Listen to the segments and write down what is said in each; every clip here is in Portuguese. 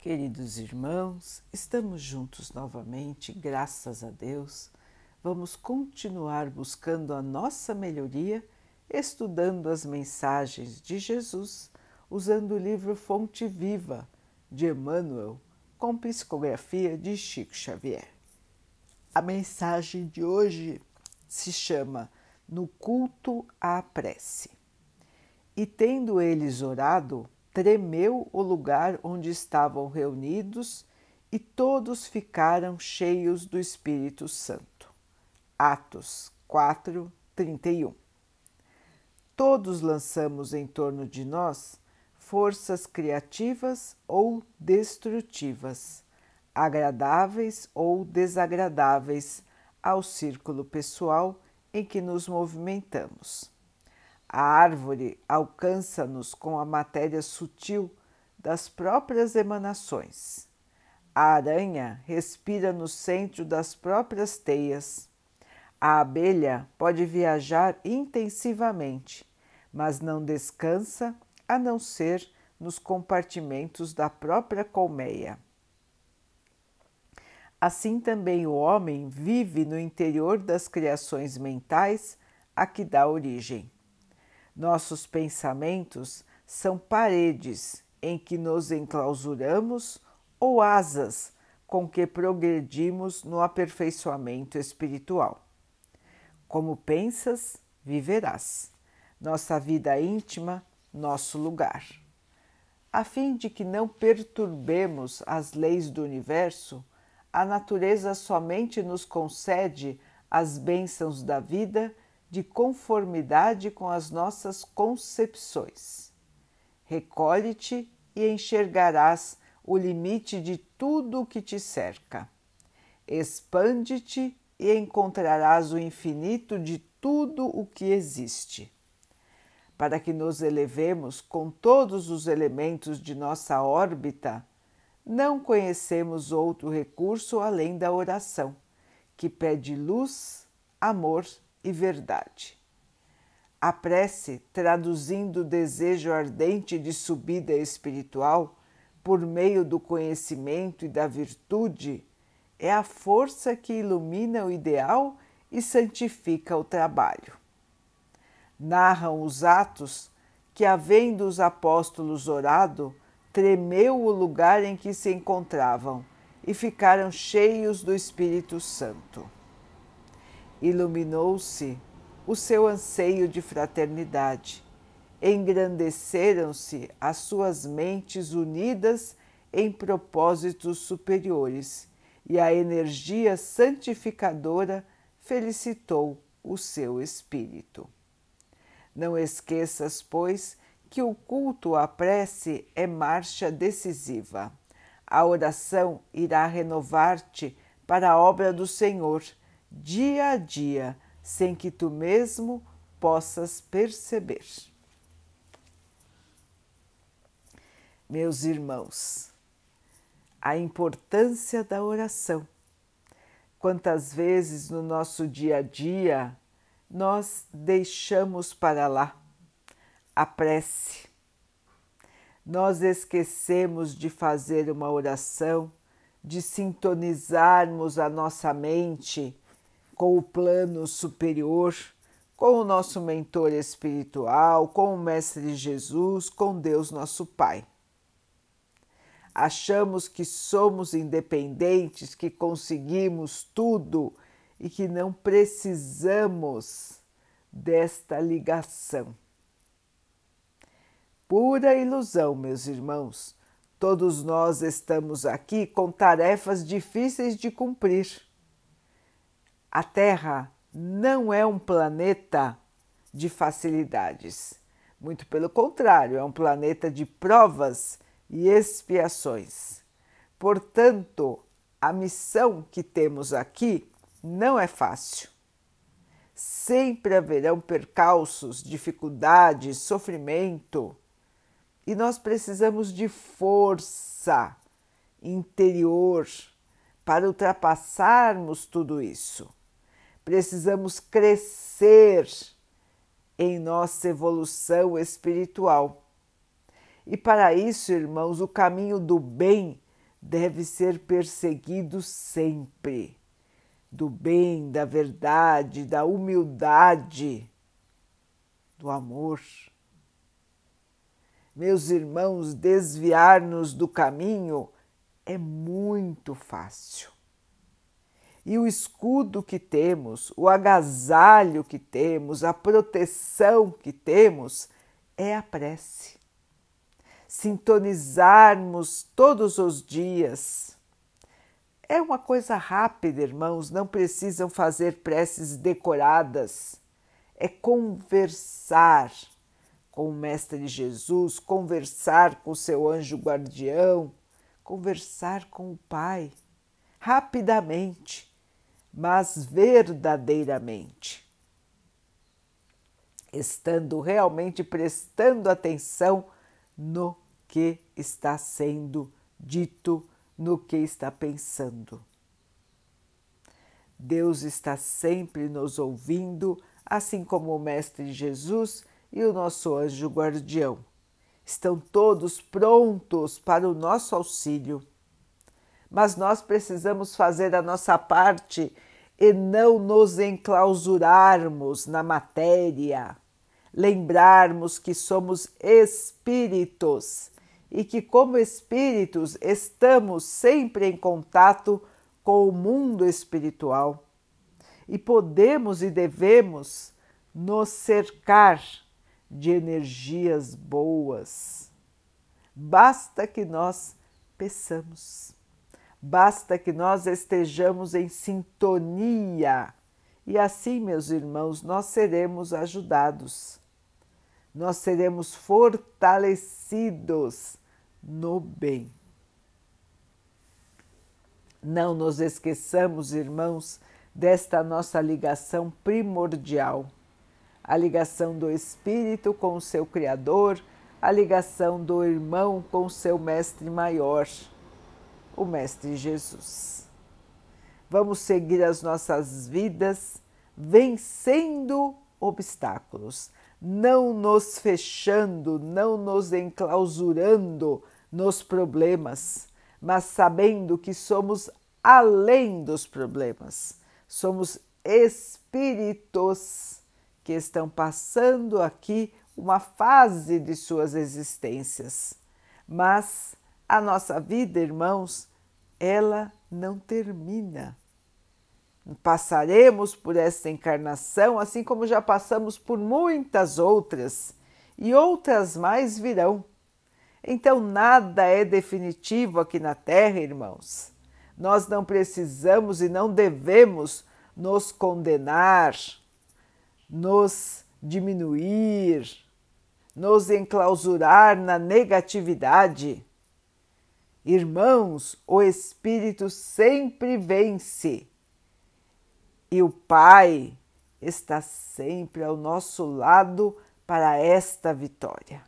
Queridos irmãos, estamos juntos novamente, graças a Deus. Vamos continuar buscando a nossa melhoria, estudando as mensagens de Jesus, usando o livro Fonte Viva de Emmanuel, com psicografia de Chico Xavier. A mensagem de hoje se chama No culto à prece. E tendo eles orado, tremeu o lugar onde estavam reunidos e todos ficaram cheios do Espírito Santo. Atos 4, 31. Todos lançamos em torno de nós forças criativas ou destrutivas, agradáveis ou desagradáveis ao círculo pessoal em que nos movimentamos. A árvore alcança-nos com a matéria sutil das próprias emanações. A aranha respira no centro das próprias teias. A abelha pode viajar intensivamente, mas não descansa a não ser nos compartimentos da própria colmeia. Assim também o homem vive no interior das criações mentais a que dá origem. Nossos pensamentos são paredes em que nos enclausuramos ou asas com que progredimos no aperfeiçoamento espiritual. Como pensas, viverás. Nossa vida íntima, nosso lugar. A fim de que não perturbemos as leis do universo, a natureza somente nos concede as bênçãos da vida de conformidade com as nossas concepções. Recolhe-te e enxergarás o limite de tudo o que te cerca. Expande-te e encontrarás o infinito de tudo o que existe. Para que nos elevemos com todos os elementos de nossa órbita, não conhecemos outro recurso além da oração, que pede luz, amor e verdade. A prece, traduzindo o desejo ardente de subida espiritual por meio do conhecimento e da virtude, é a força que ilumina o ideal e santifica o trabalho. Narram os atos que, havendo os apóstolos orado, tremeu o lugar em que se encontravam e ficaram cheios do Espírito Santo iluminou-se o seu anseio de fraternidade, engrandeceram-se as suas mentes unidas em propósitos superiores e a energia santificadora felicitou o seu espírito. Não esqueças, pois, que o culto à prece é marcha decisiva. A oração irá renovar-te para a obra do Senhor dia a dia, sem que tu mesmo possas perceber. Meus irmãos, a importância da oração. Quantas vezes no nosso dia a dia nós deixamos para lá a prece. Nós esquecemos de fazer uma oração, de sintonizarmos a nossa mente com o plano superior, com o nosso mentor espiritual, com o Mestre Jesus, com Deus nosso Pai. Achamos que somos independentes, que conseguimos tudo e que não precisamos desta ligação. Pura ilusão, meus irmãos. Todos nós estamos aqui com tarefas difíceis de cumprir a Terra não é um planeta de facilidades. Muito pelo contrário, é um planeta de provas e expiações. Portanto, a missão que temos aqui não é fácil. Sempre haverão percalços, dificuldades, sofrimento, e nós precisamos de força interior para ultrapassarmos tudo isso precisamos crescer em nossa evolução espiritual. E para isso, irmãos, o caminho do bem deve ser perseguido sempre, do bem, da verdade, da humildade, do amor. Meus irmãos, desviar-nos do caminho é muito fácil. E o escudo que temos, o agasalho que temos, a proteção que temos é a prece. Sintonizarmos todos os dias. É uma coisa rápida, irmãos, não precisam fazer preces decoradas. É conversar com o Mestre Jesus, conversar com o seu anjo guardião, conversar com o Pai, rapidamente, mas verdadeiramente, estando realmente prestando atenção no que está sendo dito, no que está pensando. Deus está sempre nos ouvindo, assim como o Mestre Jesus e o nosso anjo guardião estão todos prontos para o nosso auxílio. Mas nós precisamos fazer a nossa parte e não nos enclausurarmos na matéria. Lembrarmos que somos espíritos e que, como espíritos, estamos sempre em contato com o mundo espiritual e podemos e devemos nos cercar de energias boas. Basta que nós peçamos, basta que nós estejamos em sintonia. E assim, meus irmãos, nós seremos ajudados, nós seremos fortalecidos no bem. Não nos esqueçamos, irmãos, desta nossa ligação primordial. A ligação do espírito com o seu Criador, a ligação do irmão com o seu Mestre maior, o Mestre Jesus. Vamos seguir as nossas vidas vencendo obstáculos, não nos fechando, não nos enclausurando nos problemas, mas sabendo que somos além dos problemas, somos espíritos que estão passando aqui uma fase de suas existências. Mas a nossa vida, irmãos, ela não termina. Passaremos por esta encarnação, assim como já passamos por muitas outras, e outras mais virão. Então, nada é definitivo aqui na Terra, irmãos. Nós não precisamos e não devemos nos condenar nos diminuir, nos enclausurar na negatividade. Irmãos, o Espírito sempre vence e o Pai está sempre ao nosso lado para esta vitória.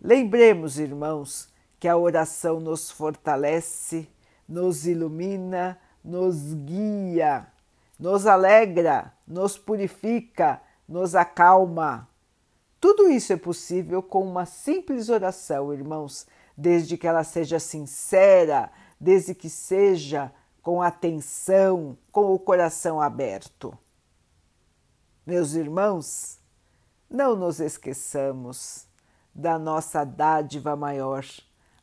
Lembremos, irmãos, que a oração nos fortalece, nos ilumina, nos guia nos alegra, nos purifica, nos acalma. Tudo isso é possível com uma simples oração, irmãos, desde que ela seja sincera, desde que seja com atenção, com o coração aberto. Meus irmãos, não nos esqueçamos da nossa dádiva maior,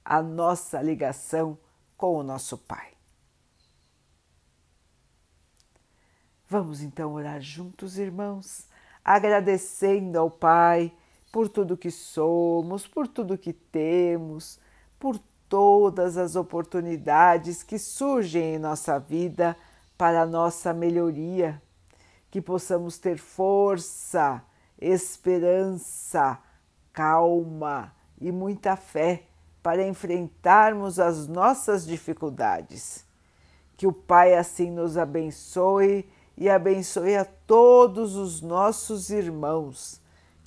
a nossa ligação com o nosso Pai. Vamos então orar juntos, irmãos, agradecendo ao Pai por tudo que somos, por tudo que temos, por todas as oportunidades que surgem em nossa vida para nossa melhoria, que possamos ter força, esperança, calma e muita fé para enfrentarmos as nossas dificuldades. Que o Pai assim nos abençoe e abençoe a todos os nossos irmãos.